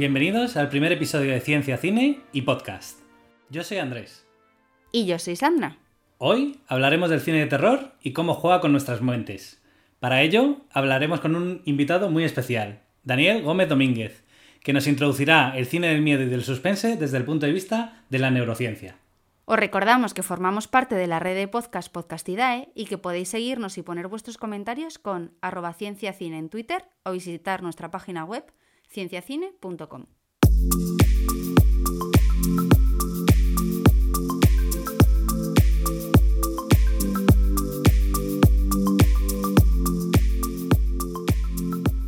Bienvenidos al primer episodio de Ciencia, Cine y Podcast. Yo soy Andrés. Y yo soy Sandra. Hoy hablaremos del cine de terror y cómo juega con nuestras mentes. Para ello, hablaremos con un invitado muy especial, Daniel Gómez Domínguez, que nos introducirá el cine del miedo y del suspense desde el punto de vista de la neurociencia. Os recordamos que formamos parte de la red de podcast Podcastidae y que podéis seguirnos y poner vuestros comentarios con arroba cienciacine en Twitter o visitar nuestra página web cienciacine.com.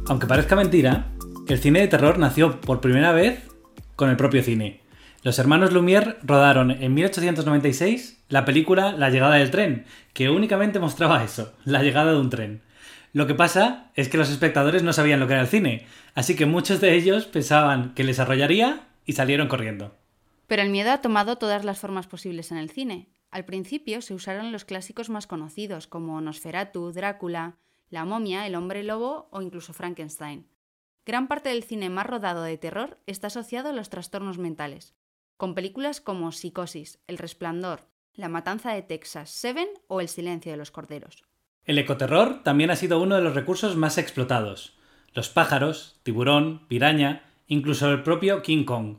Aunque parezca mentira, el cine de terror nació por primera vez con el propio cine. Los hermanos Lumière rodaron en 1896 la película La llegada del tren, que únicamente mostraba eso, la llegada de un tren. Lo que pasa es que los espectadores no sabían lo que era el cine, así que muchos de ellos pensaban que les arrollaría y salieron corriendo. Pero el miedo ha tomado todas las formas posibles en el cine. Al principio se usaron los clásicos más conocidos, como Nosferatu, Drácula, La momia, El hombre lobo o incluso Frankenstein. Gran parte del cine más rodado de terror está asociado a los trastornos mentales, con películas como Psicosis, El resplandor, La matanza de Texas, Seven o El silencio de los corderos. El ecoterror también ha sido uno de los recursos más explotados. Los pájaros, tiburón, piraña, incluso el propio King Kong.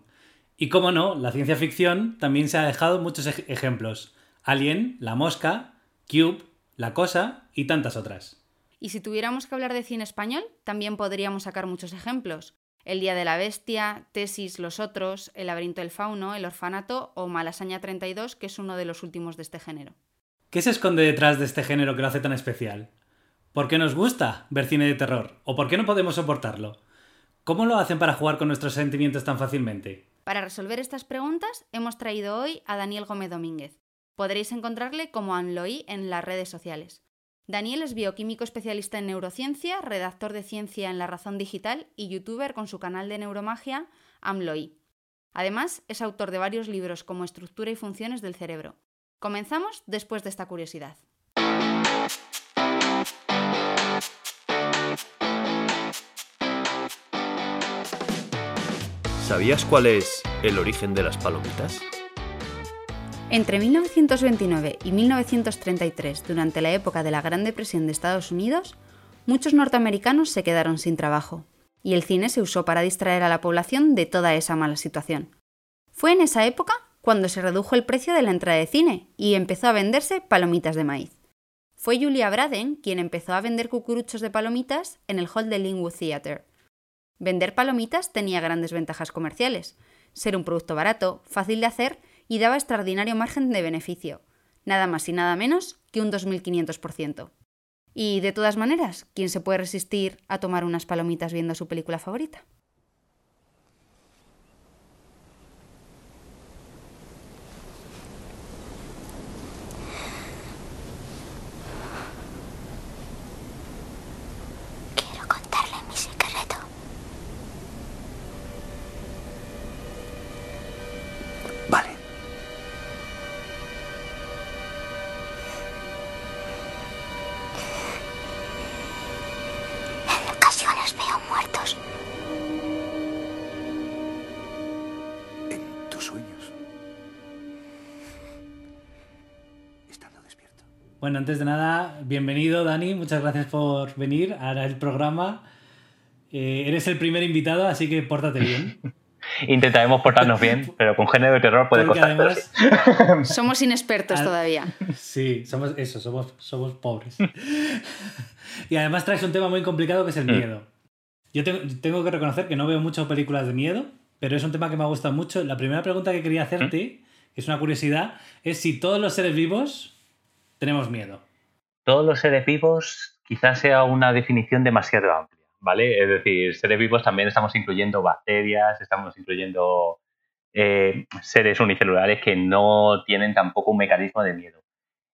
Y como no, la ciencia ficción también se ha dejado muchos ejemplos. Alien, La Mosca, Cube, La Cosa y tantas otras. Y si tuviéramos que hablar de cine español, también podríamos sacar muchos ejemplos. El Día de la Bestia, Tesis, Los Otros, El Laberinto del Fauno, El Orfanato o Malasaña 32, que es uno de los últimos de este género. ¿Qué se esconde detrás de este género que lo hace tan especial? ¿Por qué nos gusta ver cine de terror? ¿O por qué no podemos soportarlo? ¿Cómo lo hacen para jugar con nuestros sentimientos tan fácilmente? Para resolver estas preguntas hemos traído hoy a Daniel Gómez Domínguez. Podréis encontrarle como Anloí en las redes sociales. Daniel es bioquímico especialista en neurociencia, redactor de ciencia en La Razón Digital y youtuber con su canal de neuromagia Amloí. Además, es autor de varios libros como Estructura y Funciones del Cerebro. Comenzamos después de esta curiosidad. ¿Sabías cuál es el origen de las palomitas? Entre 1929 y 1933, durante la época de la Gran Depresión de Estados Unidos, muchos norteamericanos se quedaron sin trabajo, y el cine se usó para distraer a la población de toda esa mala situación. Fue en esa época cuando se redujo el precio de la entrada de cine y empezó a venderse palomitas de maíz. Fue Julia Braden quien empezó a vender cucuruchos de palomitas en el hall del Linwood Theatre. Vender palomitas tenía grandes ventajas comerciales, ser un producto barato, fácil de hacer y daba extraordinario margen de beneficio, nada más y nada menos que un 2.500%. Y de todas maneras, ¿quién se puede resistir a tomar unas palomitas viendo su película favorita? Bueno, antes de nada, bienvenido Dani, muchas gracias por venir a el programa. Eh, eres el primer invitado, así que pórtate bien. Intentaremos portarnos bien, pero con género de terror puede Porque costar. además, Somos inexpertos Al- todavía. sí, somos eso, somos, somos pobres. y además traes un tema muy complicado que es el Mm. miedo. Yo tengo, tengo que reconocer que no veo muchas películas de miedo, pero es un tema que me ha gustado mucho. La primera pregunta que quería hacerte, que es una curiosidad, es si todos los seres vivos tenemos miedo. Todos los seres vivos quizás sea una definición demasiado amplia, ¿vale? Es decir, seres vivos también estamos incluyendo bacterias, estamos incluyendo eh, seres unicelulares que no tienen tampoco un mecanismo de miedo.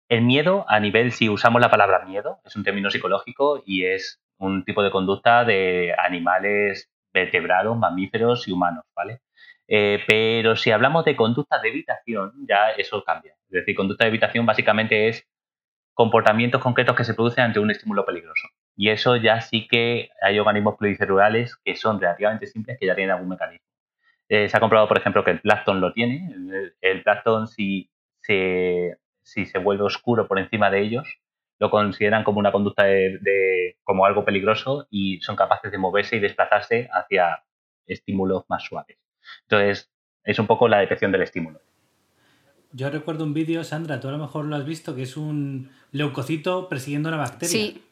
El miedo, a nivel, si usamos la palabra miedo, es un término psicológico y es un tipo de conducta de animales vertebrados, mamíferos y humanos, ¿vale? Eh, pero si hablamos de conductas de evitación, ya eso cambia. Es decir, conducta de evitación básicamente es comportamientos concretos que se producen ante un estímulo peligroso. Y eso ya sí que hay organismos pluricelulares que son relativamente simples que ya tienen algún mecanismo. Eh, se ha comprobado, por ejemplo, que el plancton lo tiene. El, el plancton, si se, si se vuelve oscuro por encima de ellos, lo consideran como una conducta de, de- como algo peligroso y son capaces de moverse y desplazarse hacia estímulos más suaves. Entonces, es un poco la detección del estímulo. Yo recuerdo un vídeo, Sandra, tú a lo mejor lo has visto, que es un leucocito persiguiendo una bacteria. Sí,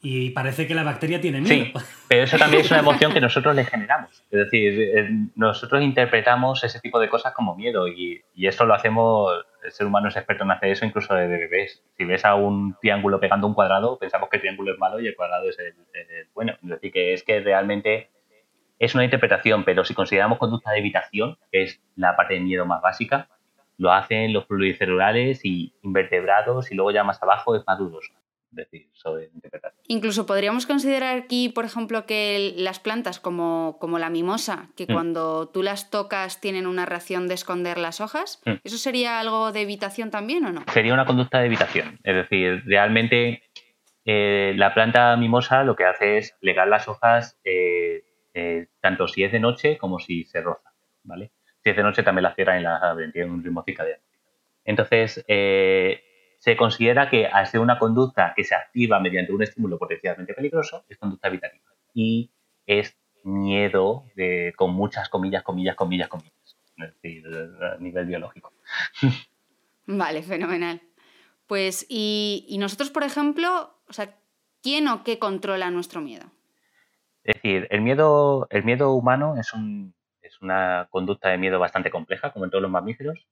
Y parece que la bacteria tiene miedo. Sí, pero eso también es una emoción que nosotros le generamos. Es decir, eh, nosotros interpretamos ese tipo de cosas como miedo y, y eso lo hacemos, el ser humano es experto en hacer eso incluso de bebés. Si ves a un triángulo pegando un cuadrado, pensamos que el triángulo es malo y el cuadrado es el, el bueno. Es decir, que es que realmente es una interpretación, pero si consideramos conducta de evitación, que es la parte de miedo más básica, lo hacen los pluricelulares y invertebrados y luego ya más abajo es más dudoso. Decir, sobre interpretación. Incluso podríamos considerar aquí, por ejemplo, que las plantas como, como la mimosa, que Mm. cuando tú las tocas tienen una reacción de esconder las hojas, Mm. ¿eso sería algo de evitación también o no? sería una conducta de evitación. Es decir, realmente eh, la planta mimosa lo que hace es plegar las hojas eh, eh, tanto si es de noche como si se roza, ¿vale? Si es de noche también las cierran y las abren, un ritmo circadiano. Entonces, eh, se considera que al ser una conducta que se activa mediante un estímulo potencialmente peligroso, es conducta evitativa. Y es miedo de, con muchas comillas, comillas, comillas, comillas. Es decir, a nivel biológico. Vale, fenomenal. Pues, y, y nosotros, por ejemplo, o sea, ¿quién o qué controla nuestro miedo? Es decir, el miedo, el miedo humano es, un, es una conducta de miedo bastante compleja, como en todos los mamíferos,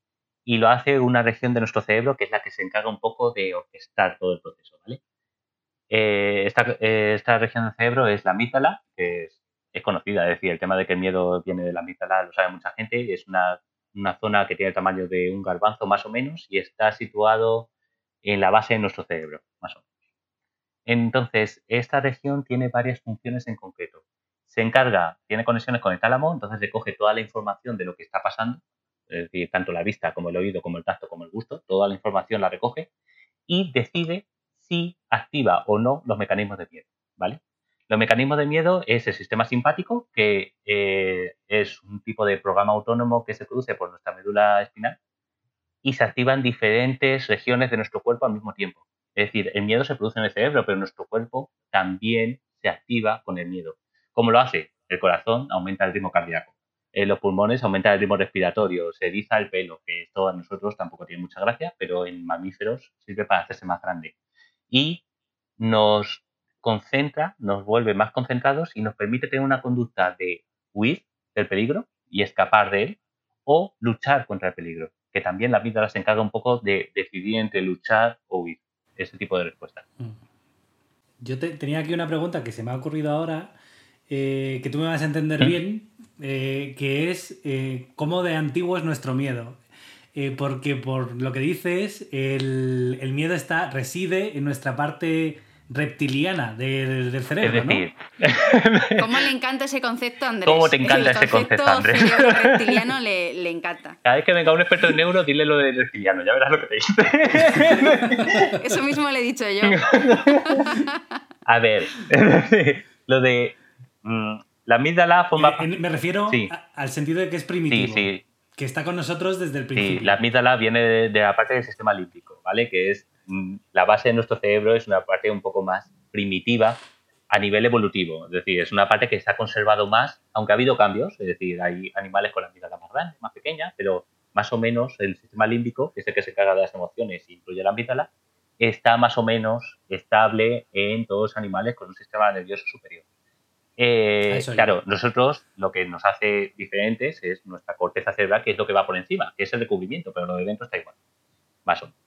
y lo hace una región de nuestro cerebro que es la que se encarga un poco de orquestar todo el proceso, ¿vale? Eh, esta, eh, esta región del cerebro es la amígdala, que es, es conocida, es decir, el tema de que el miedo viene de la amígdala lo sabe mucha gente, es una, una zona que tiene el tamaño de un garbanzo más o menos y está situado en la base de nuestro cerebro, más o menos. Entonces, esta región tiene varias funciones en concreto. Se encarga, tiene conexiones con el tálamo, entonces recoge toda la información de lo que está pasando, es decir, tanto la vista como el oído, como el tacto, como el gusto, toda la información la recoge y decide si activa o no los mecanismos de miedo, ¿vale? Los mecanismos de miedo es el sistema simpático, que eh, es un tipo de programa autónomo que se produce por nuestra médula espinal y se activan diferentes regiones de nuestro cuerpo al mismo tiempo. Es decir, el miedo se produce en el cerebro, pero nuestro cuerpo también se activa con el miedo. ¿Cómo lo hace? El corazón aumenta el ritmo cardíaco. En los pulmones aumenta el ritmo respiratorio, se eriza el pelo, que esto a nosotros tampoco tiene mucha gracia, pero en mamíferos sirve para hacerse más grande. Y nos concentra, nos vuelve más concentrados y nos permite tener una conducta de huir del peligro y escapar de él o luchar contra el peligro, que también la vida se encarga un poco de decidir entre luchar o huir, ese tipo de respuestas. Yo te- tenía aquí una pregunta que se me ha ocurrido ahora, eh, que tú me vas a entender ¿Mm? bien, eh, que es eh, cómo de antiguo es nuestro miedo. Porque por lo que dices, el, el miedo está, reside en nuestra parte reptiliana del, del cerebro, es decir, ¿Cómo le encanta ese concepto, Andrés? ¿Cómo te encanta El ese concepto, Andrés? reptiliano le, le encanta. cada vez que venga un experto en neuro, dile lo del reptiliano, ya verás lo que te dice. Eso mismo le he dicho yo. A ver, lo de mm, la amígdala forma Eh, me refiero Sí. a- al sentido de que es Sí, primitivo, sí, que está con nosotros desde el sí. principio. La amígdala viene de, de la parte del sistema límbico, ¿vale? Que es la base de nuestro cerebro, es una parte un poco más primitiva a nivel evolutivo. Es decir, es una parte que se ha conservado más, aunque ha habido cambios. Es decir, hay animales con la amígdala más grande, más pequeña, pero más o menos el sistema límbico, que es el que se encarga de las emociones y incluye la amígdala, está más o menos estable en todos los animales con un sistema nervioso superior. Eh, claro, nosotros lo que nos hace diferentes es nuestra corteza cerebral, que es lo que va por encima, que es el recubrimiento, pero lo de dentro está igual, más o menos.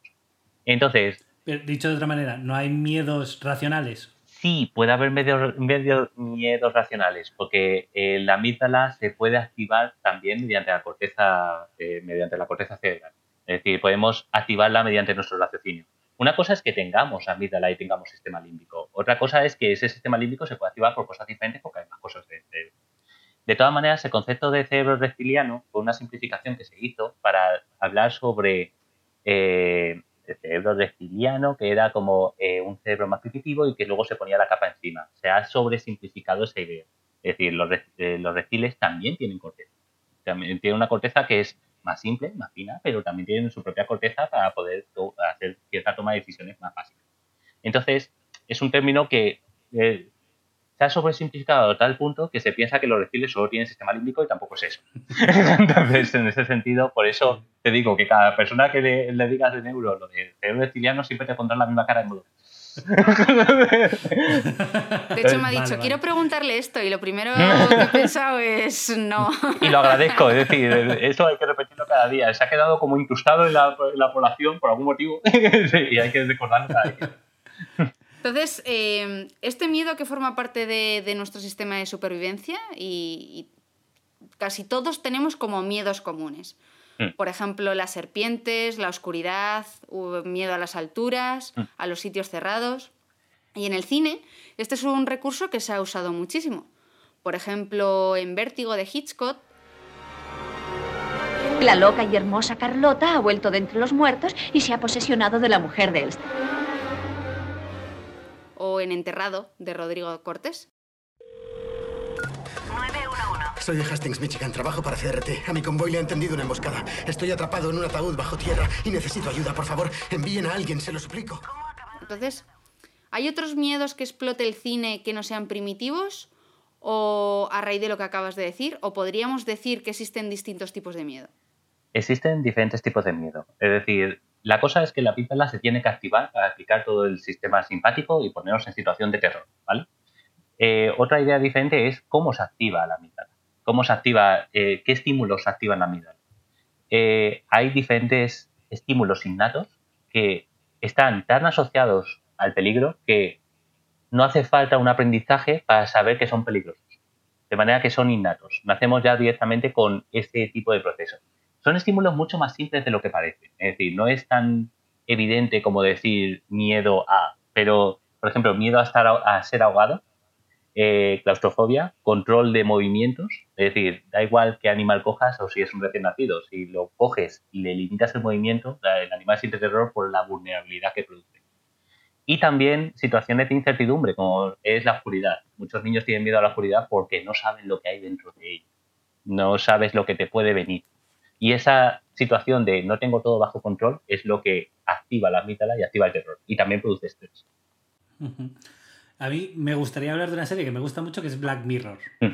Entonces... dicho de otra manera, ¿no hay miedos racionales? Sí, puede haber medios, miedos racionales, porque eh, la amígdala se puede activar también mediante la corteza, eh, mediante la corteza cerebral. Es decir, podemos activarla mediante nuestro raciocinio. Una cosa es que tengamos amígdala y tengamos sistema límbico. Otra cosa es que ese sistema límbico se puede activar por cosas diferentes porque hay más cosas de cerebro. De todas maneras, el concepto de cerebro reptiliano fue una simplificación que se hizo para hablar sobre eh, cerebro reptiliano, que era como eh, un cerebro más primitivo y que luego se ponía la capa encima. Se ha sobresimplificado esa idea. Es decir, los, eh, los reptiles también tienen corteza. También tienen una corteza que es más simple, más fina, pero también tienen su propia corteza para poder hacer cierta toma de decisiones más fáciles. Entonces, es un término que eh, se ha sobresimplificado a tal punto que se piensa que los reptiles solo tienen sistema límbico y tampoco es eso. Entonces, en ese sentido, por eso te digo que cada persona que le, digas de neuro lo de cerebro reptiliano siempre te pondrá la misma cara de modo. De hecho, me ha dicho, quiero preguntarle esto y lo primero que he pensado es no. Y lo agradezco, es decir, eso hay que repetirlo cada día. Se ha quedado como incrustado en la, población por algún motivo y hay que recordarlo cada día. Entonces, eh, este miedo que forma parte de, nuestro sistema de supervivencia y, casi todos tenemos como miedos comunes. Mm. Por ejemplo, las serpientes, la oscuridad, miedo a las alturas, mm. a los sitios cerrados. Y en el cine, este es un recurso que se ha usado muchísimo. Por ejemplo, en Vértigo de Hitchcock. La loca y hermosa Carlota ha vuelto de entre los muertos y se ha posesionado de la mujer de Elster. O en Enterrado de Rodrigo Cortés. Soy de Hastings, Michigan. Trabajo para CRT. A mi convoy le han tendido una emboscada. Estoy atrapado en un ataúd bajo tierra y necesito ayuda. Por favor, envíen a alguien, se lo suplico. Entonces, ¿hay otros miedos que explote el cine que no sean primitivos? ¿O a raíz de lo que acabas de decir? ¿O podríamos decir que existen distintos tipos de miedo? Existen diferentes tipos de miedo. Es decir, la cosa es que la píldora se tiene que activar para aplicar todo el sistema simpático y ponernos en situación de terror, ¿vale? Eh, otra idea diferente es cómo se activa la amígdala cómo se activa, eh, qué estímulos activan la amígdala. Eh, hay diferentes estímulos innatos que están tan asociados al peligro que no hace falta un aprendizaje para saber que son peligrosos. De manera que son innatos. Nacemos ya directamente con este tipo de procesos. Son estímulos mucho más simples de lo que parecen. Es decir, no es tan evidente como decir miedo a, pero, por ejemplo, miedo a, estar, a ser ahogado eh, claustrofobia, control de movimientos, es decir, da igual qué animal cojas o si es un recién nacido, si lo coges y le limitas el movimiento, el animal siente terror por la vulnerabilidad que produce. Y también situaciones de incertidumbre, como es la oscuridad. Muchos niños tienen miedo a la oscuridad porque no saben lo que hay dentro de ellos. No sabes lo que te puede venir. Y esa situación de no tengo todo bajo control es lo que activa la amígdala y activa el terror. Y también produce estrés. A mí me gustaría hablar de una serie que me gusta mucho, que es Black Mirror. Mm.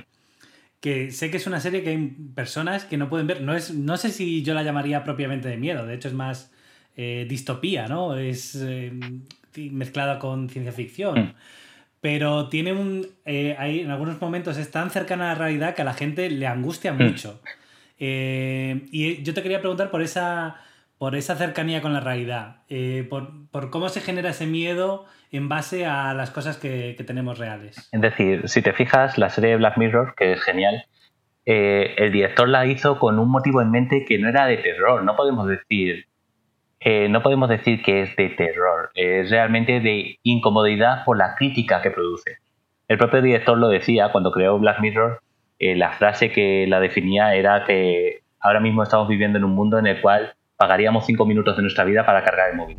Que sé que es una serie que hay personas que no pueden ver. No, es, no sé si yo la llamaría propiamente de miedo, de hecho es más eh, distopía, ¿no? Es eh, mezclada con ciencia ficción. Mm. Pero tiene un. Eh, en algunos momentos es tan cercana a la realidad que a la gente le angustia mm. mucho. Y yo te quería preguntar por esa por esa cercanía con la realidad, eh, por, cómo se genera ese miedo en base a las cosas que, tenemos reales. Es decir, si te fijas, la serie de Black Mirror, que es genial, eh, el director la hizo con un motivo en mente que no era de terror, no podemos decir, eh, no podemos decir que es de terror, es realmente de incomodidad por la crítica que produce. El propio director lo decía cuando creó Black Mirror, la frase que la definía era que ahora mismo estamos viviendo en un mundo en el cual pagaríamos cinco minutos de nuestra vida para cargar el móvil.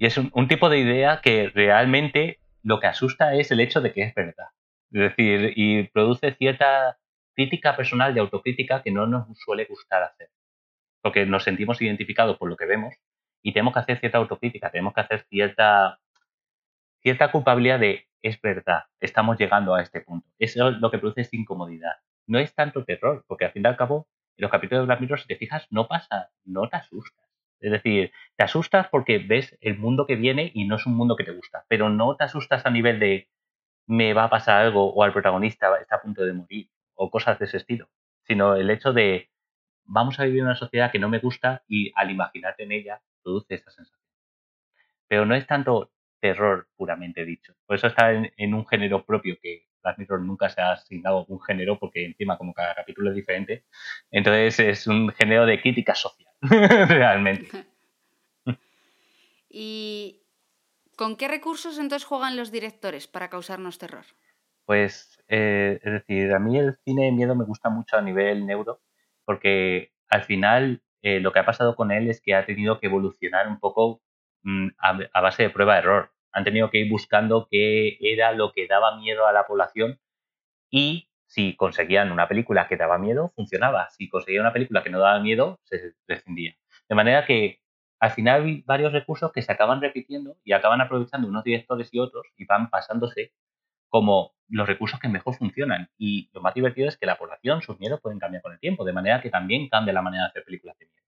Y es un, tipo de idea que realmente lo que asusta es el hecho de que es verdad. Es decir, y produce cierta crítica personal y autocrítica que no nos suele gustar hacer. porque nos sentimos identificados por lo que vemos y tenemos que hacer cierta autocrítica, tenemos que hacer cierta, cierta culpabilidad de, es verdad, estamos llegando a este punto. Eso es lo que produce esta incomodidad. No es tanto terror, porque al fin y al cabo, en los capítulos de Black Mirror, si te fijas, no pasa, no te asustas. Es decir, te asustas porque ves el mundo que viene y no es un mundo que te gusta, pero no te asustas a nivel de me va a pasar algo o al protagonista está a punto de morir o cosas de ese estilo, sino el hecho de vamos a vivir en una sociedad que no me gusta y al imaginarte en ella produce esa sensación. Pero no es tanto terror puramente dicho. Por eso está en, un género propio que Black Mirror nunca se ha asignado un género porque encima como cada capítulo es diferente, entonces es un género de crítica social, realmente. ¿Y con qué recursos entonces juegan los directores para causarnos terror? Pues, eh, es decir, a mí el cine de miedo me gusta mucho a nivel neuro, porque al final eh, lo que ha pasado con él es que ha tenido que evolucionar un poco mm, a, base de prueba-error. Han tenido que ir buscando qué era lo que daba miedo a la población y si conseguían una película que daba miedo, funcionaba. Si conseguían una película que no daba miedo, se descendía. De manera que al final hay varios recursos que se acaban repitiendo y acaban aprovechando unos directores y otros y van pasándose como los recursos que mejor funcionan. Y lo más divertido es que la población, sus miedos pueden cambiar con el tiempo, de manera que también cambia la manera de hacer películas de miedo.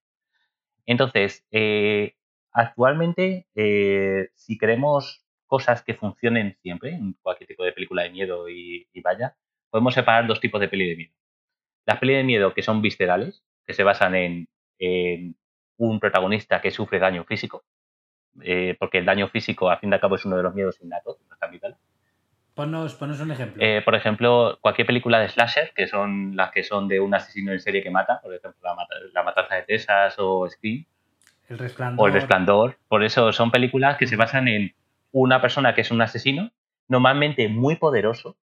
Entonces, eh, actualmente, eh, si queremos cosas que funcionen siempre en cualquier tipo de película de miedo y, vaya, podemos separar dos tipos de peli de miedo. Las pelis de miedo que son viscerales, que se basan en, un protagonista que sufre daño físico, eh, porque el daño físico, a fin de cabo, es uno de los miedos innatos de. Ponos, un ejemplo. Eh, por ejemplo, cualquier película de slasher, que son las que son de un asesino en serie que mata, por ejemplo, La, Matanza de Texas o Scream. El Resplandor. O El Resplandor. Por eso son películas que se basan en una persona que es un asesino, normalmente muy poderoso,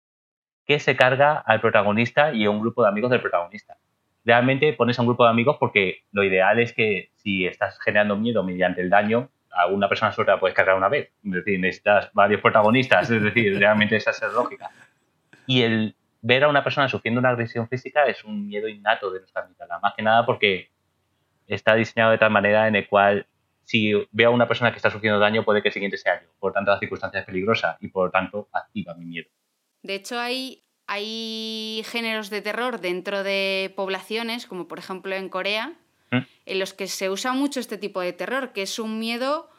que se carga al protagonista y a un grupo de amigos del protagonista. Realmente pones a un grupo de amigos porque lo ideal es que si estás generando miedo mediante el daño, a una persona suelta la puedes cargar una vez. Es decir, necesitas varios protagonistas, es decir, realmente esa es lógica. Y el ver a una persona sufriendo una agresión física es un miedo innato de nuestra vida, más que nada porque está diseñado de tal manera en el cual si veo a una persona que está sufriendo daño puede que el siguiente sea yo. Por tanto, la circunstancia es peligrosa y por tanto activa mi miedo. De hecho, hay, hay géneros de terror dentro de poblaciones, como por ejemplo en Corea, en los que se usa mucho este tipo de terror, que es un miedo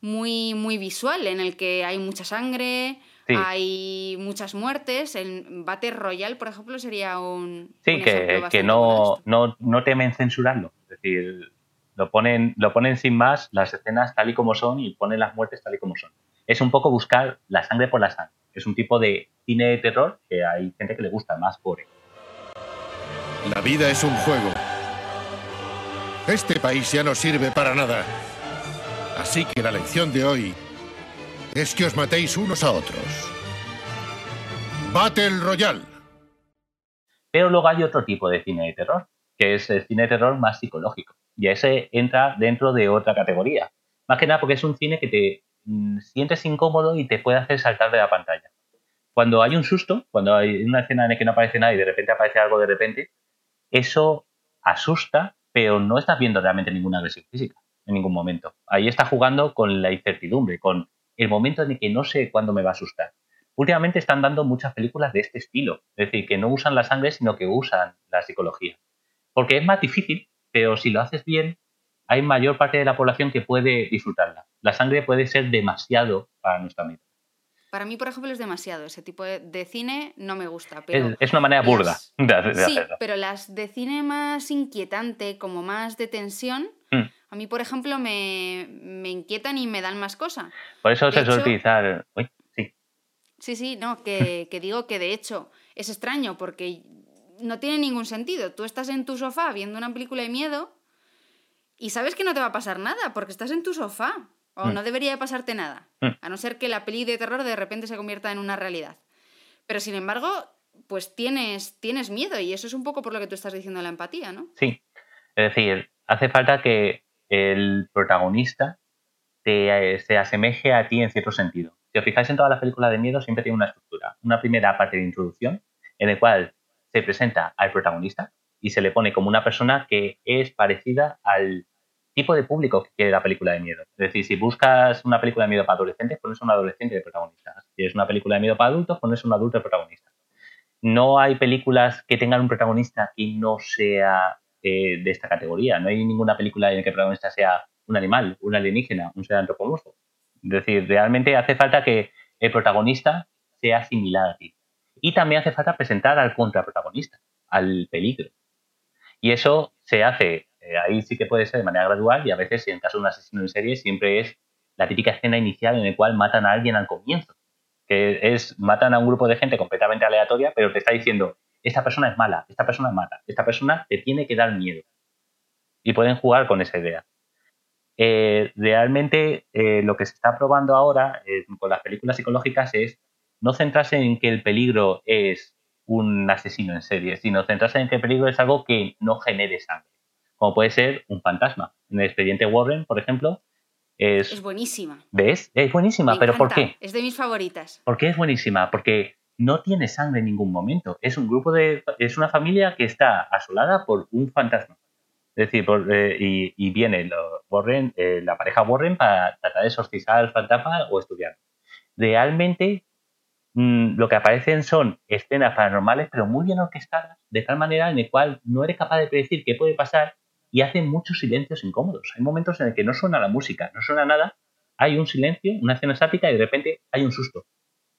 muy, muy visual, en el que hay mucha sangre, hay muchas muertes. El Battle Royale, por ejemplo, sería un. Sí, que, que no, no, no, temen censurarlo. Es decir, lo ponen, lo ponen sin más, las escenas tal y como son y ponen las muertes tal y como son. Es un poco buscar la sangre por la sangre. Es un tipo de cine de terror que hay gente que le gusta más por él. La vida es un juego este país ya no sirve para nada. Así que la lección de hoy es que os matéis unos a otros. Battle Royale. Pero luego hay otro tipo de cine de terror, que es el cine de terror más psicológico. Y ese entra dentro de otra categoría. Más que nada porque es un cine que te mm, sientes incómodo y te puede hacer saltar de la pantalla. Cuando hay un susto, cuando hay una escena en la que no aparece nada y de repente aparece algo de repente, eso asusta pero no estás viendo realmente ninguna agresión física en ningún momento. Ahí está jugando con la incertidumbre, con el momento en el que no sé cuándo me va a asustar. Últimamente están dando muchas películas de este estilo, es decir, que no usan la sangre, sino que usan la psicología. Porque es más difícil, pero si lo haces bien, hay mayor parte de la población que puede disfrutarla. La sangre puede ser demasiado para nuestra mente. Para mí, por ejemplo, es demasiado. Ese tipo de, cine no me gusta. es, una manera burda de, sí, pero las de cine más inquietante, como más de tensión, mm. a mí, por ejemplo, me, inquietan y me dan más cosa. Por eso se suele utilizar... sí. Sí, sí, no, que, que digo que de hecho es extraño porque no tiene ningún sentido. Tú estás en tu sofá viendo una película de miedo y sabes que no te va a pasar nada porque estás en tu sofá. O mm. no debería pasarte nada, mm. a no ser que la peli de terror de repente se convierta en una realidad. Pero sin embargo, pues tienes, tienes miedo y eso es un poco por lo que tú estás diciendo la empatía, ¿no? Sí. Es decir, hace falta que el protagonista te, se asemeje a ti en cierto sentido. Si os fijáis en todas las películas de miedo, siempre tiene una estructura. Una primera parte de introducción, en la cual se presenta al protagonista, y se le pone como una persona que es parecida al tipo de público que quiere la película de miedo. Es decir, si buscas una película de miedo para adolescentes, pones un adolescente de protagonista. Si es una película de miedo para adultos, pones un adulto de protagonista. No hay películas que tengan un protagonista que no sea eh, de esta categoría. No hay ninguna película en la que el protagonista sea un animal, un alienígena, un ser antropomorfo. Es decir, realmente hace falta que el protagonista sea similar a ti. Y también hace falta presentar al contraprotagonista, al peligro. Y eso se hace, eh, ahí sí que puede ser de manera gradual y a veces, en caso de un asesino en serie, siempre es la típica escena inicial en la cual matan a alguien al comienzo. Que es, matan a un grupo de gente completamente aleatoria, pero te está diciendo, esta persona es mala, esta persona es mala, esta persona te tiene que dar miedo. Y pueden jugar con esa idea. Eh, realmente eh, lo que se está probando ahora con las películas psicológicas es no centrarse en que el peligro es un asesino en serie, sino centrarse en que el peligro es algo que no genere sangre, como puede ser un fantasma. En el expediente Warren, por ejemplo, es... Es buenísima. ¿Ves? Es buenísima, pero ¿por qué? Es de mis favoritas. ¿Por qué es buenísima? Porque no tiene sangre en ningún momento. Es un grupo de... Es una familia que está asolada por un fantasma. Es decir, eh, y, viene Warren, eh, la pareja Warren para tratar de exorcizar al fantasma o estudiar. Realmente Mm, lo que aparecen son escenas paranormales, pero muy bien orquestadas, de tal manera en el cual no eres capaz de predecir qué puede pasar y hacen muchos silencios incómodos. Hay momentos en el que no suena la música, no suena nada, hay un silencio, una escena estática y de repente hay un susto.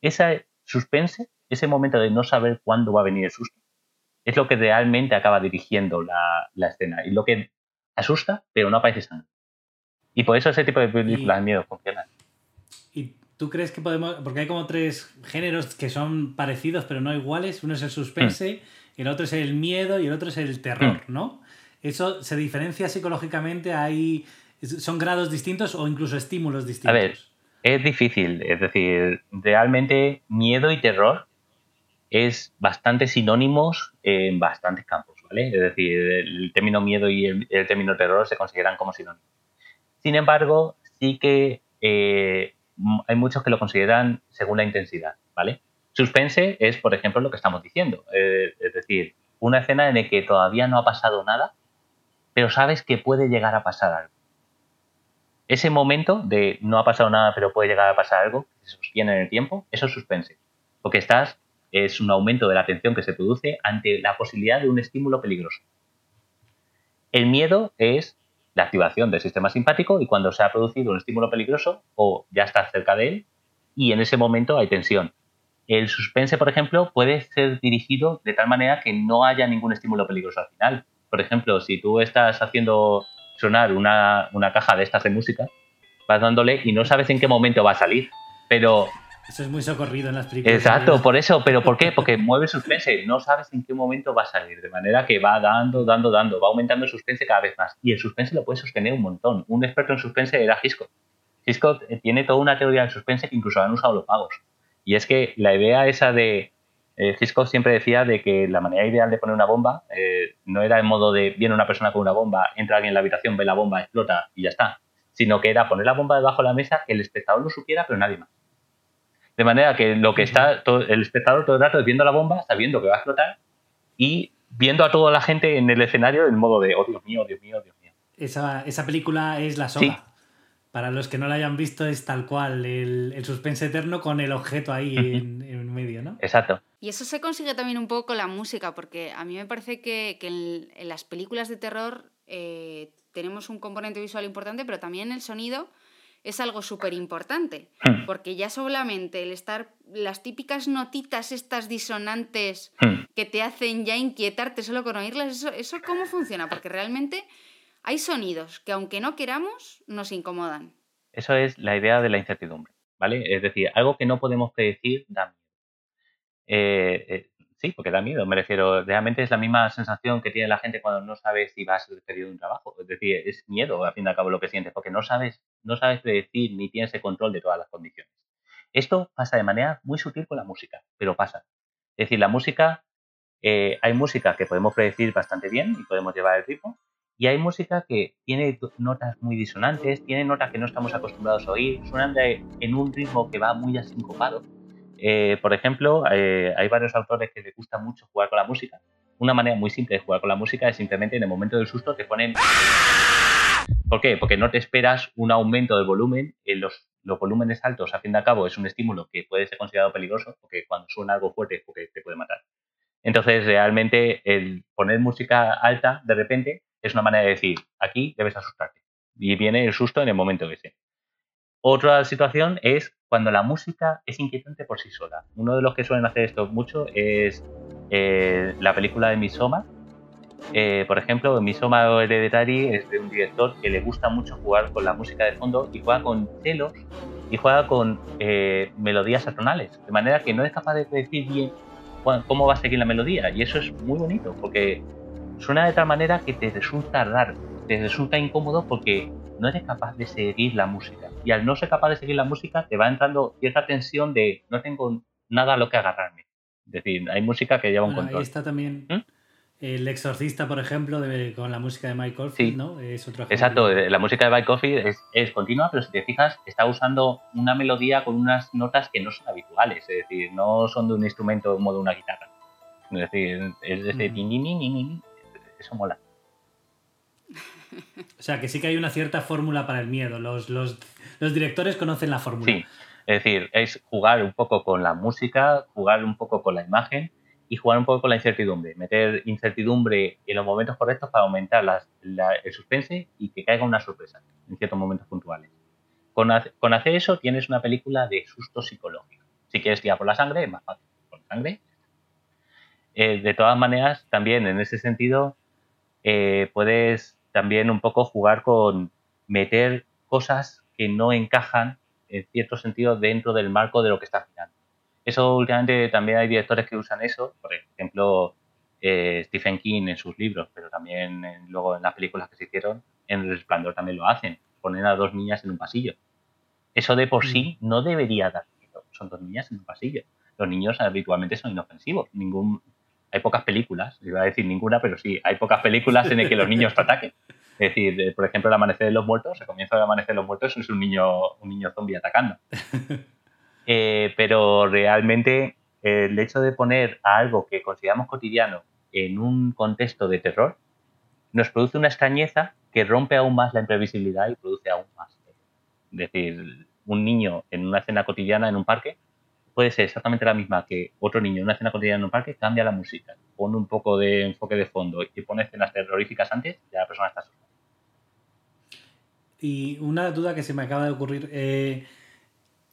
Ese suspense, ese momento de no saber cuándo va a venir el susto, es lo que realmente acaba dirigiendo la, escena y lo que asusta, pero no aparece sangre. Y por eso ese tipo de películas de miedo funcionan. ¿Tú crees que podemos.? Porque hay como tres géneros que son parecidos pero no iguales. Uno es el suspense, hmm. el otro es el miedo y el otro es el terror, hmm. ¿no? ¿Eso se diferencia psicológicamente? ¿Hay, ¿Son grados distintos o incluso estímulos distintos? A ver, es difícil. Es decir, realmente miedo y terror es bastante sinónimos en bastantes campos, ¿vale? Es decir, el término miedo y el, término terror se consideran como sinónimos. Sin embargo, sí que eh, hay muchos que lo consideran según la intensidad, ¿vale? Suspense es, por ejemplo, lo que estamos diciendo. Eh, es decir, una escena en la que todavía no ha pasado nada, pero sabes que puede llegar a pasar algo. Ese momento de no ha pasado nada, pero puede llegar a pasar algo, que se sostiene en el tiempo, eso es suspense. Porque estás, es un aumento de la atención que se produce ante la posibilidad de un estímulo peligroso. El miedo es la activación del sistema simpático y cuando se ha producido un estímulo peligroso o ya está cerca de él y en ese momento hay tensión. El suspense, por ejemplo, puede ser dirigido de tal manera que no haya ningún estímulo peligroso al final. Por ejemplo, si tú estás haciendo sonar una, una caja de estas de música, vas dándole y no sabes en qué momento va a salir, pero eso es muy socorrido en las películas. Exacto, por eso. ¿Pero por qué? Porque mueve el suspense. No sabes en qué momento va a salir. De manera que va dando, dando, dando. Va aumentando el suspense cada vez más. Y el suspense lo puede sostener un montón. Un experto en suspense era Hitchcock. Hitchcock tiene toda una teoría del suspense que incluso han usado los pagos. Y es que la idea esa de... Eh, Hitchcock siempre decía de que la manera ideal de poner una bomba eh, no era en modo de viene una persona con una bomba, entra alguien en la habitación, ve la bomba, explota y ya está. Sino que era poner la bomba debajo de la mesa, que el espectador lo supiera, pero nadie más. De manera que lo que está el espectador todo el rato es viendo la bomba, sabiendo que va a explotar y viendo a toda la gente en el escenario en modo de, oh Dios mío, Dios mío, Dios mío. Esa, película es La Soga. Para los que no la hayan visto, es tal cual, el, suspense eterno con el objeto ahí en, medio, ¿no? Exacto. Y eso se consigue también un poco con la música, porque a mí me parece que, en, las películas de terror eh, tenemos un componente visual importante, pero también el sonido es algo súper importante, hmm. porque ya solamente el estar, las típicas notitas estas disonantes hmm. que te hacen ya inquietarte solo con oírlas, eso, eso cómo funciona, porque realmente hay sonidos que aunque no queramos, nos incomodan. Eso es la idea de la incertidumbre, ¿vale? Es decir, algo que no podemos predecir da miedo. Eh, eh, Sí, porque da miedo, me realmente es la misma sensación que tiene la gente cuando no sabe si va a ser despedido de un trabajo. Es decir, es miedo, al fin y al cabo, lo que sientes, porque no sabes, no sabes predecir ni tienes control de todas las condiciones. Esto pasa de manera muy sutil con la música, pero pasa. Es decir, la música, eh, hay música que podemos predecir bastante bien y podemos llevar el ritmo, y hay música que tiene notas muy disonantes, tiene notas que no estamos acostumbrados a oír, suenan en un ritmo que va muy asincopado eh, por ejemplo, eh, hay varios autores que les gusta mucho jugar con la música. una manera muy simple de jugar con la música es simplemente en el momento del susto te ponen... ¿Por qué? Porque no te esperas un aumento del volumen. En los, los volúmenes altos, a fin de cabo, es un estímulo que puede ser considerado peligroso, porque cuando suena algo fuerte porque te puede matar. Entonces, realmente, el poner música alta de repente es una manera de decir, aquí debes asustarte. Y viene el susto en el momento ese. Otra situación es cuando la música es inquietante por sí sola. Uno de los que suelen hacer esto mucho es eh, la película de Midsommar. Eh, por ejemplo, Midsommar Hereditary es de un director que le gusta mucho jugar con la música de fondo y juega con celos y juega con eh, melodías atonales, de manera que no es capaz de decir bien cómo va a seguir la melodía. Y eso es muy bonito, porque suena de tal manera que te resulta raro, te resulta incómodo porque no eres capaz de seguir la música. Y al no ser capaz de seguir la música, te va entrando cierta tensión de no tengo nada a lo que agarrarme. Es decir, hay música que lleva un control. Ahí está también ¿Mm? El Exorcista, por ejemplo, de- con la música de Mike Oldfield, ¿no? Es otro ejemplo. Exacto, eh, la música de By Coffee es, es continua, pero si te fijas, está usando una melodía con unas notas que no son habituales, es decir, no son de un instrumento como de una guitarra. Es decir, es de ese Ujú. tin, eso mola. O sea, que sí que hay una cierta fórmula para el miedo. Los, los, los directores conocen la fórmula. Sí, es decir, es jugar un poco con la música, jugar un poco con la imagen y jugar un poco con la incertidumbre. Meter incertidumbre en los momentos correctos para aumentar las- la- el suspense y que caiga una sorpresa en ciertos momentos puntuales. Con hacer eso tienes una película de susto psicológico. Si quieres tirar por la sangre, es más fácil. Por la sangre. Eh, de todas maneras, también en ese sentido, eh, puedes también un poco jugar con meter cosas que no encajan en cierto sentido dentro del marco de lo que estás mirando. Eso últimamente también hay directores que usan eso, por ejemplo eh, Stephen King en sus libros, pero también en- luego en las películas que se hicieron, en El Resplandor también lo hacen, ponen a dos niñas en un pasillo. Eso de por sí no debería dar miedo, son dos niñas en un pasillo. Los niños habitualmente son inofensivos, ningún, hay pocas películas, iba a decir ninguna, pero sí, hay pocas películas en las que los niños te ataquen. Es decir, eh, por ejemplo, el amanecer de los muertos, el comienzo del amanecer de los muertos es un niño, un niño zombie atacando. Eh, pero realmente eh, el hecho de poner a algo que consideramos cotidiano en un contexto de terror nos produce una extrañeza que rompe aún más la imprevisibilidad y produce aún más. terror. Es decir, un niño en una escena cotidiana en un parque puede ser exactamente la misma que otro niño en una escena cotidiana en un parque, cambia la música, pone un poco de enfoque de fondo y pone escenas terroríficas antes, ya la persona está asustada. Y una duda que se me acaba de ocurrir. eh,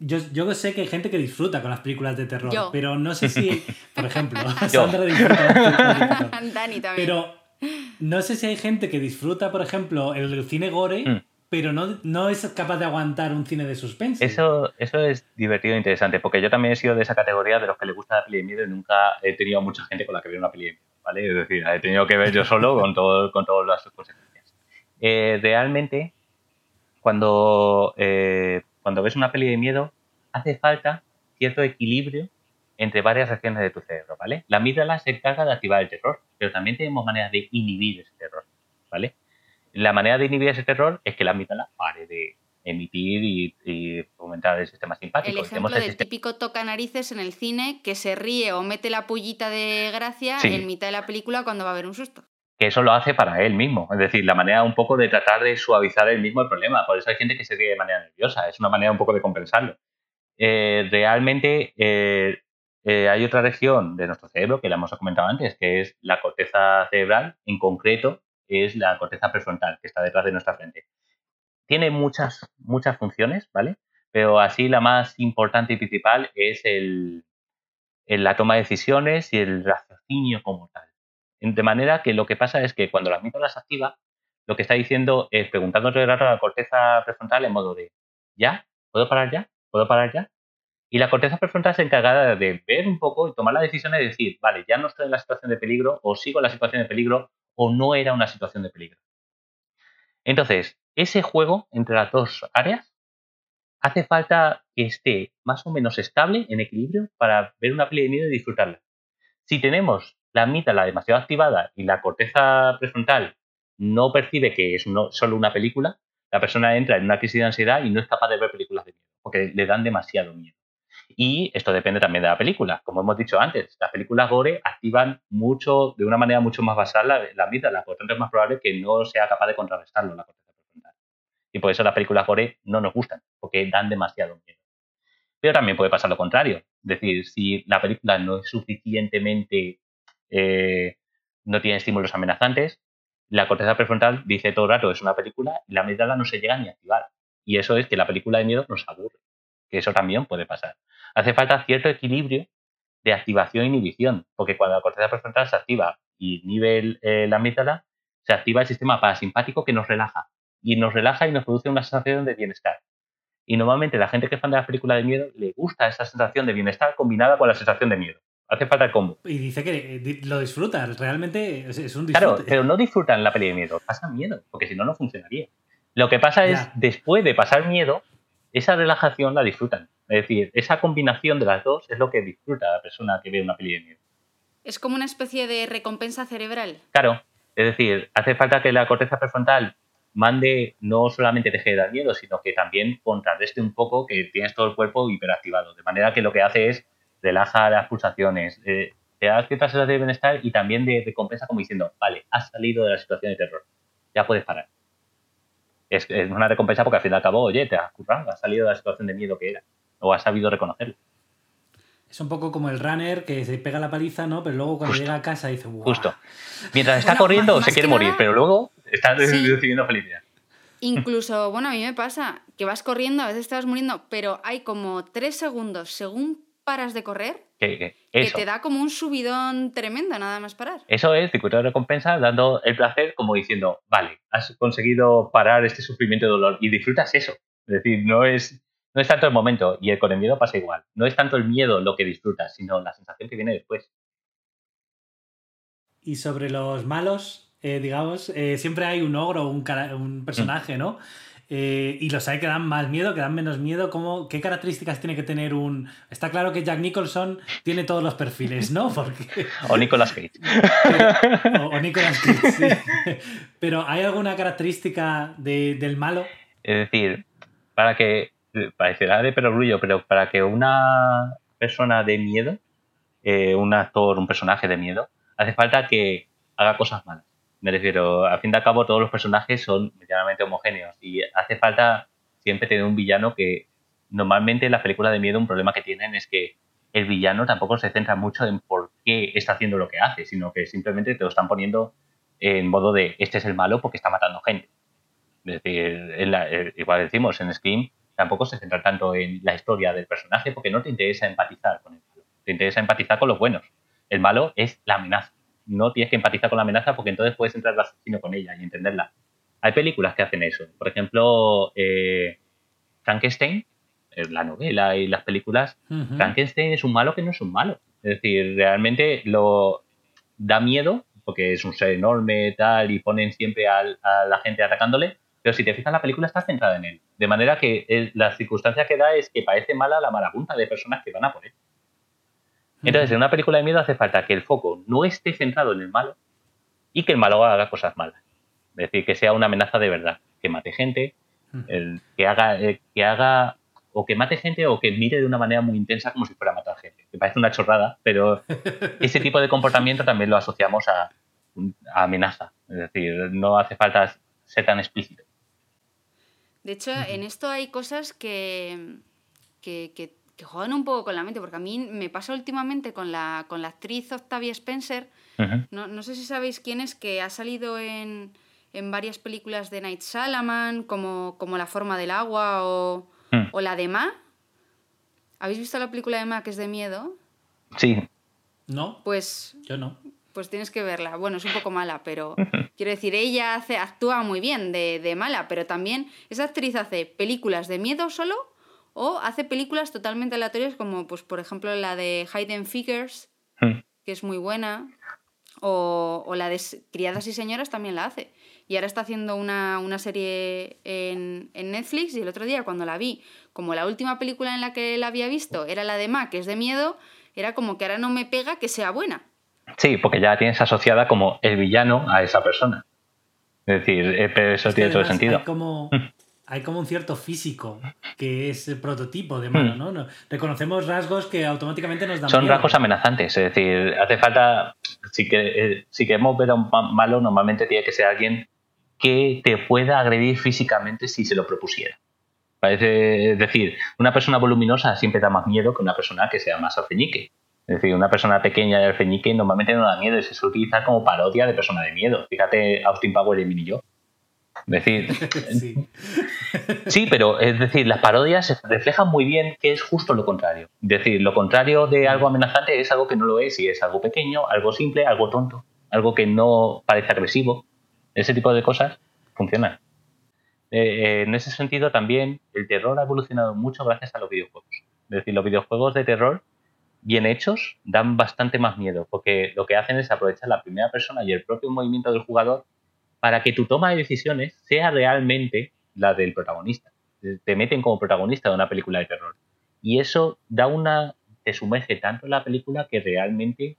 yo, yo sé que hay gente que disfruta con las películas de terror, Yo. pero no sé si, por ejemplo. Sandra disfruta con las películas de terror. Dani también. Pero no sé si hay gente que disfruta, por ejemplo, el cine gore, Mm. Pero no, no es capaz de aguantar un cine de suspense. Eso, eso es divertido e interesante, porque yo también he sido de esa categoría de los que le gusta la peli de miedo y nunca he tenido mucha gente con la que ver una peli de miedo, ¿vale? Es decir, he tenido que ver yo solo con, todo, con todas las consecuencias. Eh, realmente, cuando, eh, cuando ves una peli de miedo, hace falta cierto equilibrio entre varias regiones de tu cerebro, ¿vale? La amígdala se encarga de activar el terror, pero también tenemos maneras de inhibir ese terror, ¿vale? La manera de inhibir ese terror es que la amígdala pare de emitir y, y fomentar el sistema simpático. El ejemplo el del sistema- típico toca narices en el cine que se ríe o mete la pullita de gracia Sí. en mitad de la película cuando va a haber un susto. que eso lo hace para él mismo. Es decir, la manera un poco de tratar de suavizar él mismo el problema. Por eso hay gente que se ríe de manera nerviosa. Es una manera un poco de compensarlo. Eh, realmente eh, eh, hay otra región de nuestro cerebro que la hemos comentado antes, que es la corteza cerebral. En concreto, es la corteza prefrontal, que está detrás de nuestra frente. Tiene muchas, muchas funciones, ¿vale? Pero así la más importante y principal es el, la toma de decisiones y el raciocinio como tal. De manera que lo que pasa es que cuando la amígdala se activa, lo que está diciendo es rato a la corteza prefrontal en modo de ¿ya? ¿Puedo parar ya? ¿Puedo parar ya? Y la corteza prefrontal se encargará de ver un poco y tomar la decisión de decir, vale, ya no estoy en la situación de peligro, o sigo en la situación de peligro, o no era una situación de peligro. Entonces, ese juego entre las dos áreas hace falta que esté más o menos estable, en equilibrio, para ver una peli de miedo y disfrutarla. Si tenemos la amígdala demasiado activada y la corteza prefrontal no percibe que es solo una película, la persona entra en una crisis de ansiedad y no es capaz de ver películas de miedo, porque le dan demasiado miedo. Y esto depende también de la película. Como hemos dicho antes, las películas gore activan mucho, de una manera mucho más basal la, la amígdala, por tanto es más probable que no sea capaz de contrarrestarlo la corteza prefrontal. Y por eso las películas gore no nos gustan, porque dan demasiado miedo. Pero también puede pasar lo contrario. Es decir, si la película no es suficientemente, eh, no tiene estímulos amenazantes, la corteza prefrontal dice todo el rato es una película y la amígdala no se llega ni a activar. Y eso es que la película de miedo nos aburre, que eso también puede pasar. Hace falta cierto equilibrio de activación e inhibición, porque cuando la corteza prefrontal se activa y inhibe eh, la amígdala, se activa el sistema parasimpático que nos relaja. Y nos relaja y nos produce una sensación de bienestar. Y normalmente la gente que es fan de la película de miedo le gusta esa sensación de bienestar combinada con la sensación de miedo. Hace falta el combo. Y dice que eh, lo disfruta, realmente es, un Claro, disfrute. pero no disfrutan la peli de miedo, pasan miedo, porque si no, no funcionaría. Lo que pasa es, Ya. después de pasar miedo, esa relajación la disfrutan. Es decir, esa combinación de las dos es lo que disfruta la persona que ve una peli de miedo. Es como una especie de recompensa cerebral. Claro, es decir, hace falta que la corteza prefrontal mande, no solamente deje de dar miedo, sino que también contrarreste un poco que tienes todo el cuerpo hiperactivado. De manera que lo que hace es relaja las pulsaciones, eh, te da cierta sensación de bienestar y también de recompensa como diciendo, vale, has salido de la situación de terror, ya puedes parar. Es, es una recompensa porque al fin y al cabo, oye, te has currado, has salido de la situación de miedo que era, o has sabido reconocerlo. Es un poco como el runner que se pega la paliza, ¿no? Pero luego cuando Justo. llega a casa dice, "Buah". Justo. Mientras está Bueno, corriendo, más- se más quiere morir, nada- pero luego está Sí. recibiendo felicidad. Incluso, bueno, a mí me pasa que vas corriendo, a veces te vas muriendo, pero hay como tres segundos según paras de correr Que- que que eso. te da como un subidón tremendo nada más parar. Eso es circuito de recompensa, dando el placer como diciendo, vale, has conseguido parar este sufrimiento y dolor y disfrutas eso. Es decir, no es, no es tanto el momento y el con el miedo pasa igual. No es tanto el miedo lo que disfrutas, sino la sensación que viene después. Y sobre los malos, eh, digamos, eh, siempre hay un ogro, un, un personaje, ¿no? Eh, y los hay que dan más miedo, que dan menos miedo. ¿Cómo, ¿Qué características tiene que tener un...? Está claro que Jack Nicholson tiene todos los perfiles, ¿no? Porque... O Nicolas Cage. o, o Nicolas Cage, sí. Pero ¿hay alguna característica de- del malo? Es decir, para que, parecerá de perogrullo, pero para que una persona de miedo, eh, un actor, un personaje de miedo, hace falta que haga cosas malas. Me refiero, al fin al cabo, todos los personajes son medianamente homogéneos y hace falta siempre tener un villano que normalmente en las películas de miedo un problema que tienen es que el villano tampoco se centra mucho en por qué está haciendo lo que hace, sino que simplemente te lo están poniendo en modo de este es el malo porque está matando gente. Es decir, en la- eh, igual decimos en Scream, tampoco se centra tanto en la historia del personaje porque no te interesa empatizar con el malo. Te interesa empatizar con los buenos. El malo es la amenaza. No tienes que empatizar con la amenaza porque entonces puedes entrar al asesino con ella y entenderla. Hay películas que hacen eso. Por ejemplo, eh, Frankenstein, eh, la novela y las películas. Frankenstein es un malo que no es un malo. Es decir, realmente lo da miedo porque es un ser enorme tal y ponen siempre al- a la gente atacándole, pero si te fijas la película está centrada en él. De manera que el- la circunstancia que da es que parece mala la marabunta de personas que van a por él. Entonces, en una película de miedo hace falta que el foco no esté centrado en el malo y que el malo haga cosas malas. Es decir, que sea una amenaza de verdad, que mate gente, el- que haga eh, que haga o que mate gente o que mire de una manera muy intensa como si fuera a matar gente. Que parece una chorrada, pero ese tipo de comportamiento también lo asociamos a, a amenaza. Es decir, no hace falta ser tan explícito. De hecho, en esto hay cosas que, que, que- que juegan un poco con la mente, porque a mí me pasa últimamente con la, con la actriz Octavia Spencer. No, no sé si sabéis quién es, que ha salido en, en varias películas de Night Salaman, como, como La forma del agua o, Mm. o la de Ma. ¿Habéis visto la película de Ma que es de miedo? Sí, No, Pues yo no. Pues tienes que verla. Bueno, es un poco mala, pero quiero decir, ella hace, actúa muy bien de, de mala, pero también esa actriz hace películas de miedo solo o hace películas totalmente aleatorias como, pues, por ejemplo, la de Hidden Figures, Mm. que es muy buena, o, o la de Criadas y Señoras también la hace. Y ahora está haciendo una, una serie en, en Netflix y el otro día cuando la vi, como la última película en la que la había visto era la de Ma, que es de miedo, era como que ahora no me pega que sea buena. Sí, porque ya la tienes asociada como el villano a esa persona. Es decir, eh, pero eso Es que tiene todo sentido. Hay como, hay como un cierto físico que es el prototipo de malo, ¿no? No- Reconocemos rasgos que automáticamente nos dan Hmm. Son miedo. rasgos amenazantes, es decir, hace falta, si, que, eh, si queremos ver a un ma- malo, normalmente tiene que ser alguien que te pueda agredir físicamente si se lo propusiera. Parece, es decir, una persona voluminosa siempre da más miedo que una persona que sea más alfeñique. Es decir, una persona pequeña y alfeñique normalmente no da miedo y se suele utilizar como parodia de persona de miedo. Fíjate, Austin Power y Mini yo. Es decir, Sí. Sí, pero es decir, las parodias reflejan muy bien que es justo lo contrario. Es decir, lo contrario de algo amenazante es algo que no lo es y es algo pequeño, algo simple, algo tonto, algo que no parece agresivo. Ese tipo de cosas funcionan. Eh, eh, en ese sentido también el terror ha evolucionado mucho gracias a los videojuegos. Es decir, los videojuegos de terror bien hechos dan bastante más miedo porque lo que hacen es aprovechar la primera persona y el propio movimiento del jugador para que tu toma de decisiones sea realmente la del protagonista. Te meten como protagonista de una película de terror. Y eso da una. te sumerge tanto en la película que realmente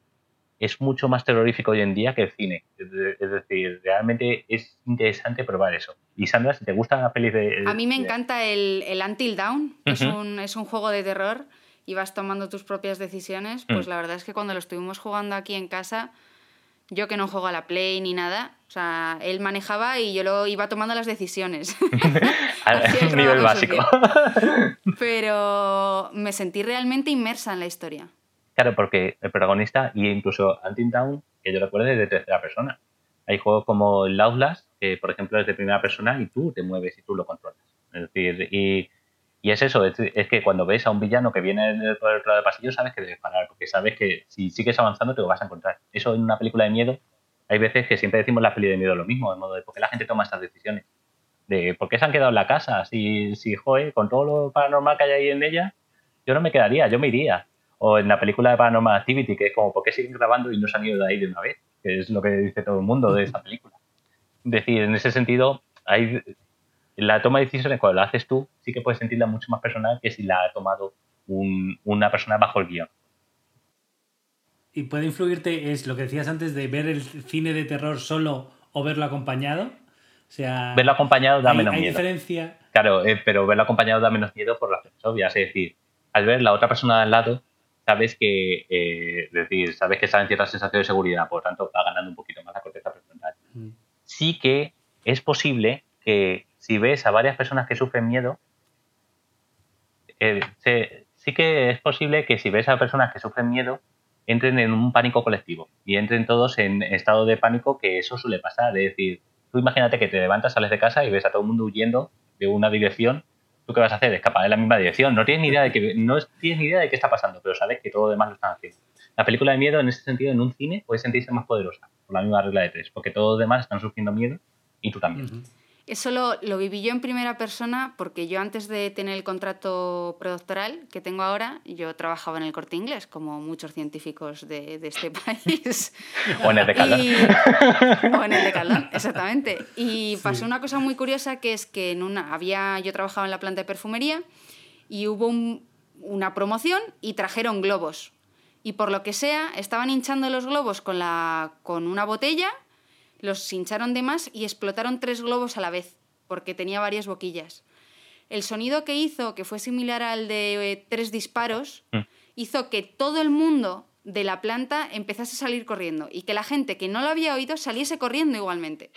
es mucho más terrorífico hoy en día que el cine. Es de- es decir, realmente es interesante probar eso. Y Sandra, si te gusta la peli de. A mí me encanta el, el Until que es, un, es un juego de terror y vas tomando tus propias decisiones. Pues Mm. la verdad es que cuando lo estuvimos jugando aquí en casa, yo que no juego a la Play ni nada, o sea, él manejaba y yo lo iba tomando las decisiones. a nivel básico. Pero me sentí realmente inmersa en la historia. Claro, porque el protagonista, y incluso Until Dawn, que yo recuerdo, es de tercera persona. Hay juegos como el Outlast, que por ejemplo es de primera persona y tú te mueves y tú lo controlas. Es decir, y, y es eso, es, que cuando ves a un villano que viene por el otro lado del pasillo, sabes que debes parar, porque sabes que si sigues avanzando te lo vas a encontrar. Eso en una película de miedo, hay veces que siempre decimos en la peli de miedo lo mismo, de modo de por qué la gente toma estas decisiones. De por qué se han quedado en la casa, si, si con todo lo paranormal que hay ahí en ella, yo no me quedaría, yo me iría. O en la película de Paranormal Activity, que es como, ¿por qué siguen grabando y no se han ido de ahí de una vez? Que es lo que dice todo el mundo de esa película. Es decir, en ese sentido, hay, la toma de decisiones cuando la haces tú, sí que puedes sentirla mucho más personal que si la ha tomado un- una persona bajo el guion. Y puede influirte, es lo que decías antes, de ver el cine de terror solo o verlo acompañado. O sea, Verlo acompañado da hay, menos hay miedo. diferencia. Claro, eh, pero verlo acompañado da menos miedo por razones obvias. Es decir, al ver la otra persona al lado, sabes que, eh, es decir, sabes que está en cierta sensación de seguridad, por lo tanto va ganando un poquito más la corteza prefrontal. Mm. Sí que es posible que si ves a varias personas que sufren miedo, eh, sí que es posible que si ves a personas que sufren miedo, entren en un pánico colectivo y entren todos en estado de pánico, que eso suele pasar. Es decir, tú imagínate que te levantas, sales de casa y ves a todo el mundo huyendo de una dirección. ¿Tú qué vas a hacer? Escapar en la misma dirección. No tienes ni idea de que no es- tienes ni idea de qué está pasando, pero sabes que todo lo demás lo están haciendo. La película de miedo, en ese sentido, en un cine, puede sentirse más poderosa, por la misma regla de tres, porque todos los demás están sufriendo miedo y tú también. Eso lo, lo viví yo en primera persona porque yo antes de tener el contrato predoctoral que tengo ahora, yo trabajaba en el corte inglés, como muchos científicos de, de este país. O en el de. Y- o en el de Caldón, exactamente. Y pasó una cosa muy curiosa que es que en una, había, yo trabajaba en la planta de perfumería y hubo un- una promoción y trajeron globos. Y por lo que sea, estaban hinchando los globos con, la, con una botella, los hincharon de más y explotaron tres globos a la vez, porque tenía varias boquillas. El sonido que hizo, que fue similar al de eh, tres disparos, Mm. hizo que todo el mundo de la planta empezase a salir corriendo y que la gente que no lo había oído saliese corriendo igualmente.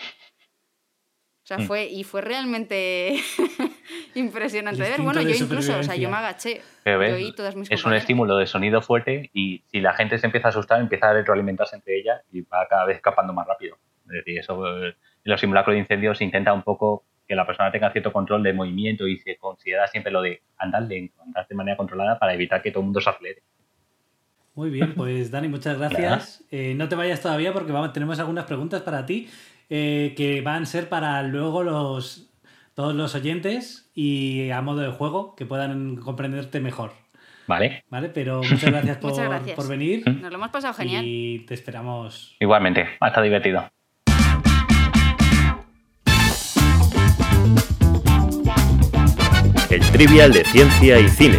O sea, Mm. fue, y fue realmente impresionante de ver. Bueno, de yo incluso, o sea, yo me agaché. Pero ves, yo oí todas mis es un estímulo de sonido fuerte y si la gente se empieza a asustar, empieza a retroalimentarse entre ellas y va cada vez escapando más rápido. Es decir, eso eh, en los simulacros de incendios se intenta un poco que la persona tenga cierto control de movimiento y se considera siempre lo de andar lento, andar de manera controlada para evitar que todo el mundo se acelere. Muy bien, pues Dani, muchas gracias. Eh, no te vayas todavía porque vamos, tenemos algunas preguntas para ti eh, que van a ser para luego los todos los oyentes y a modo de juego que puedan comprenderte mejor. ¿Vale? ¿Vale? Pero muchas gracias por, Muchas gracias. por venir Nos lo hemos pasado genial. y te esperamos. Igualmente, ha estado divertido. El trivial de ciencia y cine.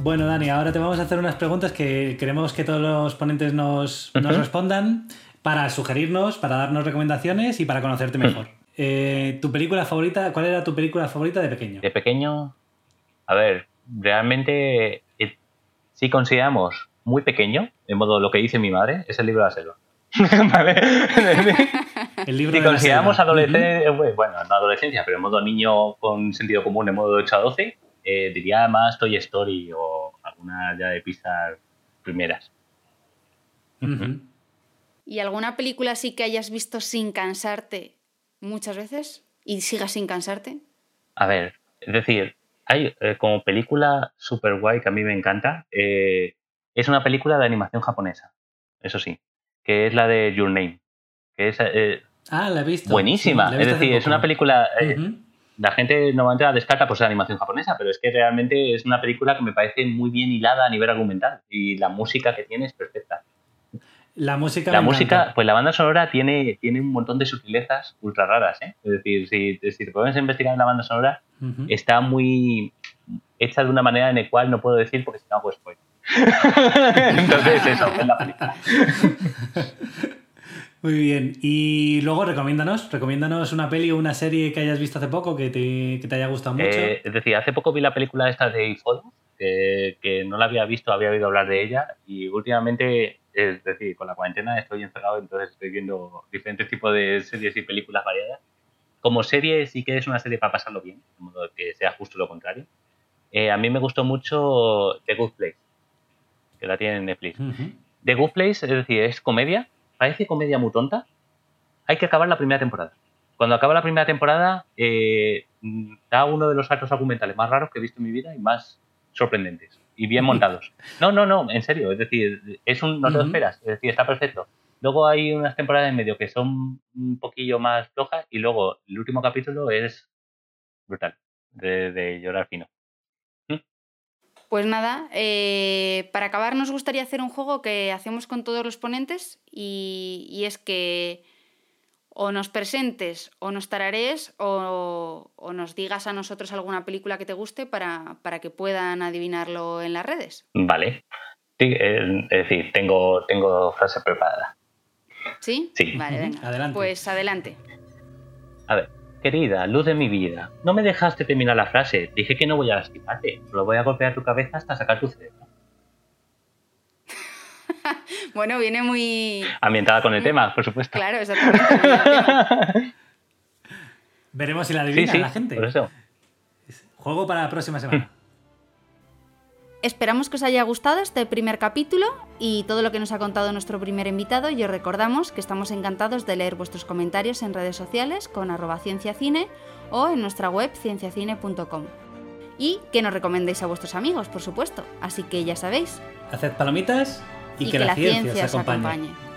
Bueno, Dani, ahora te vamos a hacer unas preguntas que queremos que todos los ponentes nos, respondan para sugerirnos, para darnos recomendaciones y para conocerte mejor. Eh, ¿Tu película favorita? ¿Cuál era tu película favorita de pequeño? De pequeño, a ver, realmente, eh, si consideramos muy pequeño, de modo lo que dice mi madre, es el libro de la selva. ¿Vale? El libro si de la consideramos selva. adolescencia, bueno, no adolescencia, pero en modo niño con sentido común, en modo de 8 a 12, eh, diría más Toy Story o alguna ya de Pixar primeras. ¿Y alguna película sí que hayas visto sin cansarte muchas veces? ¿Y sigas sin cansarte? A ver, es decir, hay eh, como película super guay que a mí me encanta, eh, es una película de animación japonesa, eso sí, que es la de Your Name, que es eh, Ah, la he visto. buenísima. Sí, he es visto hace decir, es una película... eh, Ujú. La gente normalmente la descarta por ser animación japonesa, pero es que realmente es una película que me parece muy bien hilada a nivel argumental y la música que tiene es perfecta. La música. La música, encanta. pues la banda sonora tiene, tiene un montón de sutilezas ultra raras, ¿eh? Es decir, si, si te pones a investigar en la banda sonora, Ujú. está muy hecha de una manera en la cual no puedo decir porque si no hago spoiler. Entonces, eso, es la película. Muy bien. Y luego recomiéndanos, recomiéndanos una peli o una serie que hayas visto hace poco que te, que te haya gustado mucho. Eh, es decir, hace poco vi la película esta de Follow, que, que no la había visto, había oído hablar de ella y últimamente, es decir, con la cuarentena estoy encerrado, entonces estoy viendo diferentes tipos de series y películas variadas. Como serie sí que es una serie para pasarlo bien, de modo que sea justo lo contrario. Eh, a mí me gustó mucho The Good Place, que la tiene en Netflix. Ujú. The Good Place, es decir, es comedia, parece comedia muy tonta. Hay que acabar la primera temporada. Cuando acaba la primera temporada, eh, mm, da uno de los saltos argumentales más raros que he visto en mi vida y más sorprendentes y bien montados. No, no, no, en serio, es decir, es un, no te lo esperas, es decir, está perfecto. Luego hay unas temporadas en medio que son un poquillo más flojas y luego el último capítulo es brutal, de, de llorar fino. Pues nada, eh, para acabar nos gustaría hacer un juego que hacemos con todos los ponentes y, y es que o nos presentes o nos tararees o, o nos digas a nosotros alguna película que te guste para, para que puedan adivinarlo en las redes. Vale. Sí, eh, es decir, tengo, tengo frase preparada. ¿Sí? Sí. Vale, venga. adelante. Pues adelante. A ver, querida, luz de mi vida, no me dejaste terminar la frase. Dije que no voy a lastimarte, solo voy a golpear tu cabeza hasta sacar tu cerebro. Bueno, viene muy... Ambientada con el tema, por supuesto. Claro, exactamente. Veremos si la sí, adivina sí, la gente. por eso. Juego para la próxima semana. Esperamos que os haya gustado este primer capítulo y todo lo que nos ha contado nuestro primer invitado y os recordamos que estamos encantados de leer vuestros comentarios en redes sociales con arroba cienciacine o en nuestra web cienciacine.com. Y que nos recomendéis a vuestros amigos, por supuesto. Así que ya sabéis. Haced palomitas y, que, la, ciencia, os acompañe. acompañe.